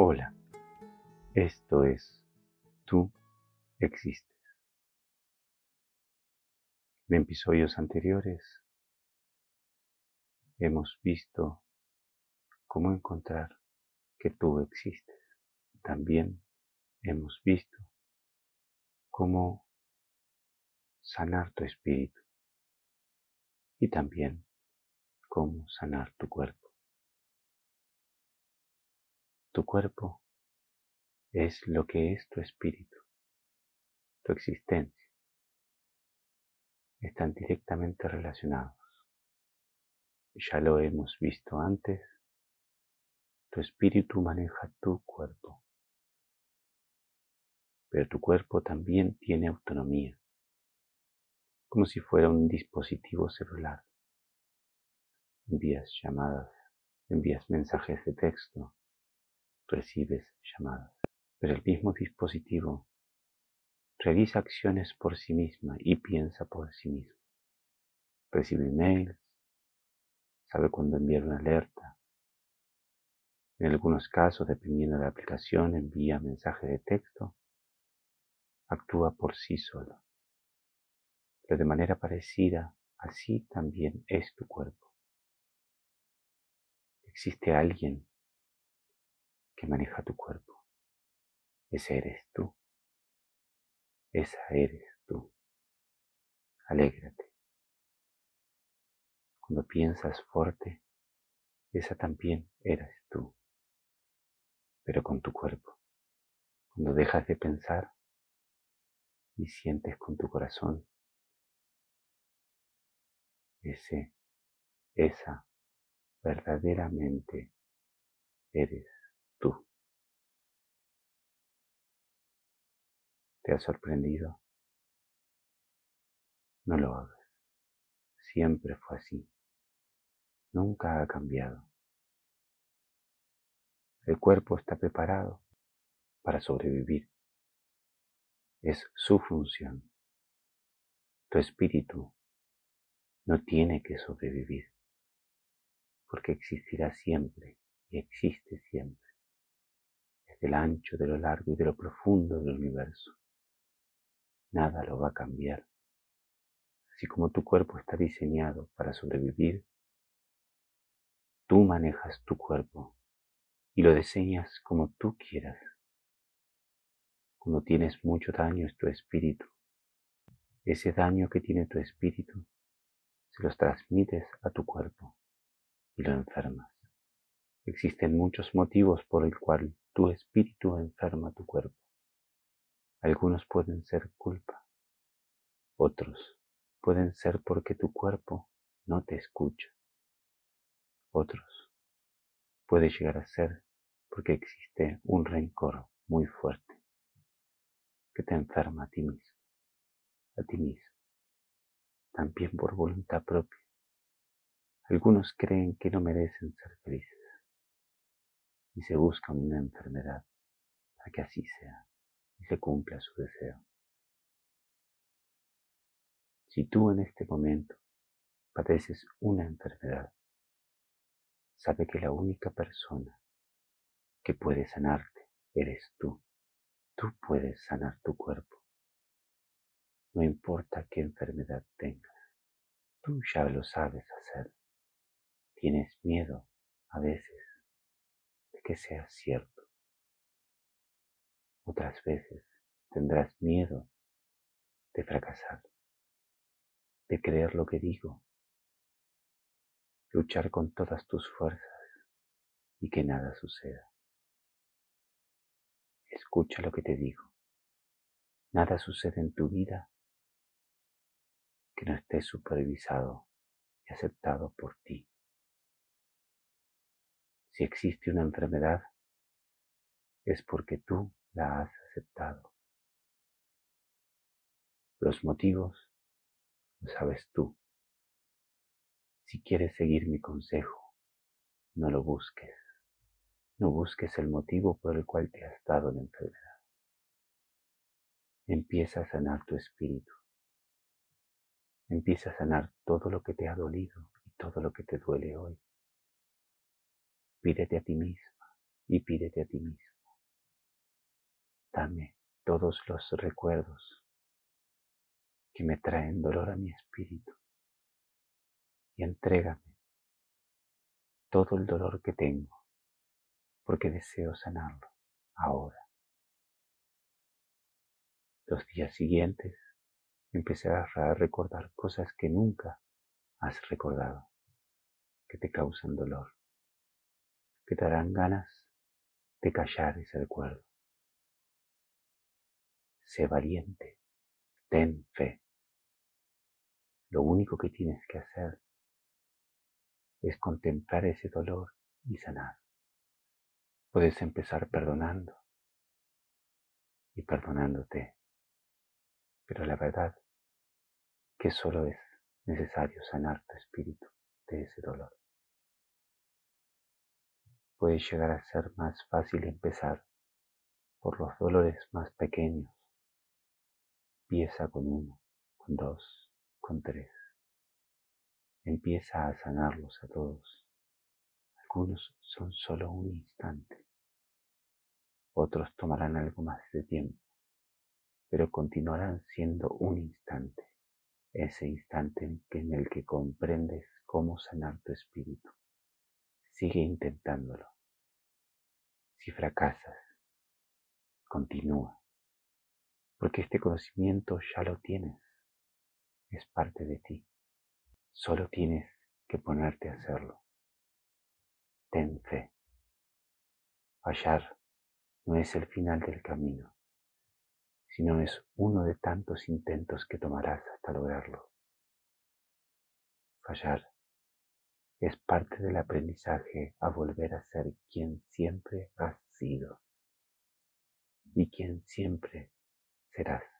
Hola, esto es Tú existes. En episodios anteriores hemos visto cómo encontrar que tú existes. También hemos visto cómo sanar tu espíritu y también cómo sanar tu cuerpo. Tu cuerpo es lo que es tu espíritu, tu existencia. Están directamente relacionados. Ya lo hemos visto antes. Tu espíritu maneja tu cuerpo. Pero tu cuerpo también tiene autonomía, como si fuera un dispositivo celular. Envías llamadas, envías mensajes de texto, recibes llamadas, pero el mismo dispositivo realiza acciones por sí misma y piensa por sí mismo. Recibe emails, sabe cuándo enviar una alerta. En algunos casos, dependiendo de la aplicación, envía mensaje de texto, actúa por sí solo. Pero de manera parecida, así también es tu cuerpo. Existe alguien que maneja tu cuerpo. Ese eres tú. Esa eres tú. Alégrate. Cuando piensas fuerte, esa también eres tú. Pero con tu cuerpo. Cuando dejas de pensar y sientes con tu corazón, ese, esa verdaderamente eres tú. ¿Te ha sorprendido? No lo hagas. Siempre fue así. Nunca ha cambiado. El cuerpo está preparado para sobrevivir. Es su función. Tu espíritu no tiene que sobrevivir, porque existirá siempre y existe siempre del ancho, de lo largo y de lo profundo del universo. Nada lo va a cambiar. Así como tu cuerpo está diseñado para sobrevivir, tú manejas tu cuerpo y lo diseñas como tú quieras. Cuando tienes mucho daño es tu espíritu. Ese daño que tiene tu espíritu se los transmites a tu cuerpo y lo enfermas. Existen muchos motivos por el cual tu espíritu enferma tu cuerpo. Algunos pueden ser culpa, otros pueden ser porque tu cuerpo no te escucha. Otros puede llegar a ser porque existe un rencor muy fuerte que te enferma a ti mismo, a ti mismo, también por voluntad propia. Algunos creen que no merecen ser felices y se busca una enfermedad para que así sea y se cumpla su deseo. Si tú en este momento padeces una enfermedad, sabe que la única persona que puede sanarte eres tú. Tú puedes sanar tu cuerpo. No importa qué enfermedad tengas, tú ya lo sabes hacer. Tienes miedo a veces que sea cierto. Otras veces tendrás miedo de fracasar, de creer lo que digo, luchar con todas tus fuerzas y que nada suceda. Escucha lo que te digo. Nada sucede en tu vida que no esté supervisado y aceptado por ti. Si existe una enfermedad, es porque tú la has aceptado. Los motivos lo sabes tú. Si quieres seguir mi consejo, no lo busques. No busques el motivo por el cual te has dado la enfermedad. Empieza a sanar tu espíritu. Empieza a sanar todo lo que te ha dolido y todo lo que te duele hoy. Pídete a ti misma y pídete a ti mismo. Dame todos los recuerdos que me traen dolor a mi espíritu y entrégame todo el dolor que tengo porque deseo sanarlo ahora. Los días siguientes empezarás a recordar cosas que nunca has recordado, que te causan dolor, que te darán ganas de callar ese recuerdo. Sé valiente, ten fe. Lo único que tienes que hacer es contemplar ese dolor y sanar. Puedes empezar perdonando y perdonándote, pero la verdad que solo es necesario sanar tu espíritu de ese dolor. Puede llegar a ser más fácil empezar por los dolores más pequeños Empieza con uno, con dos, con tres. Empieza a sanarlos a todos. Algunos son solo un instante. Otros tomarán algo más de tiempo, pero continuarán siendo un instante. Ese instante en el que comprendes cómo sanar tu espíritu. Sigue intentándolo. Si fracasas, continúa porque este conocimiento ya lo tienes, es parte de ti. Solo tienes que ponerte a hacerlo. Ten fe. Fallar no es el final del camino, sino es uno de tantos intentos que tomarás hasta lograrlo. Fallar es parte del aprendizaje a volver a ser quien siempre has sido y quien siempre serás.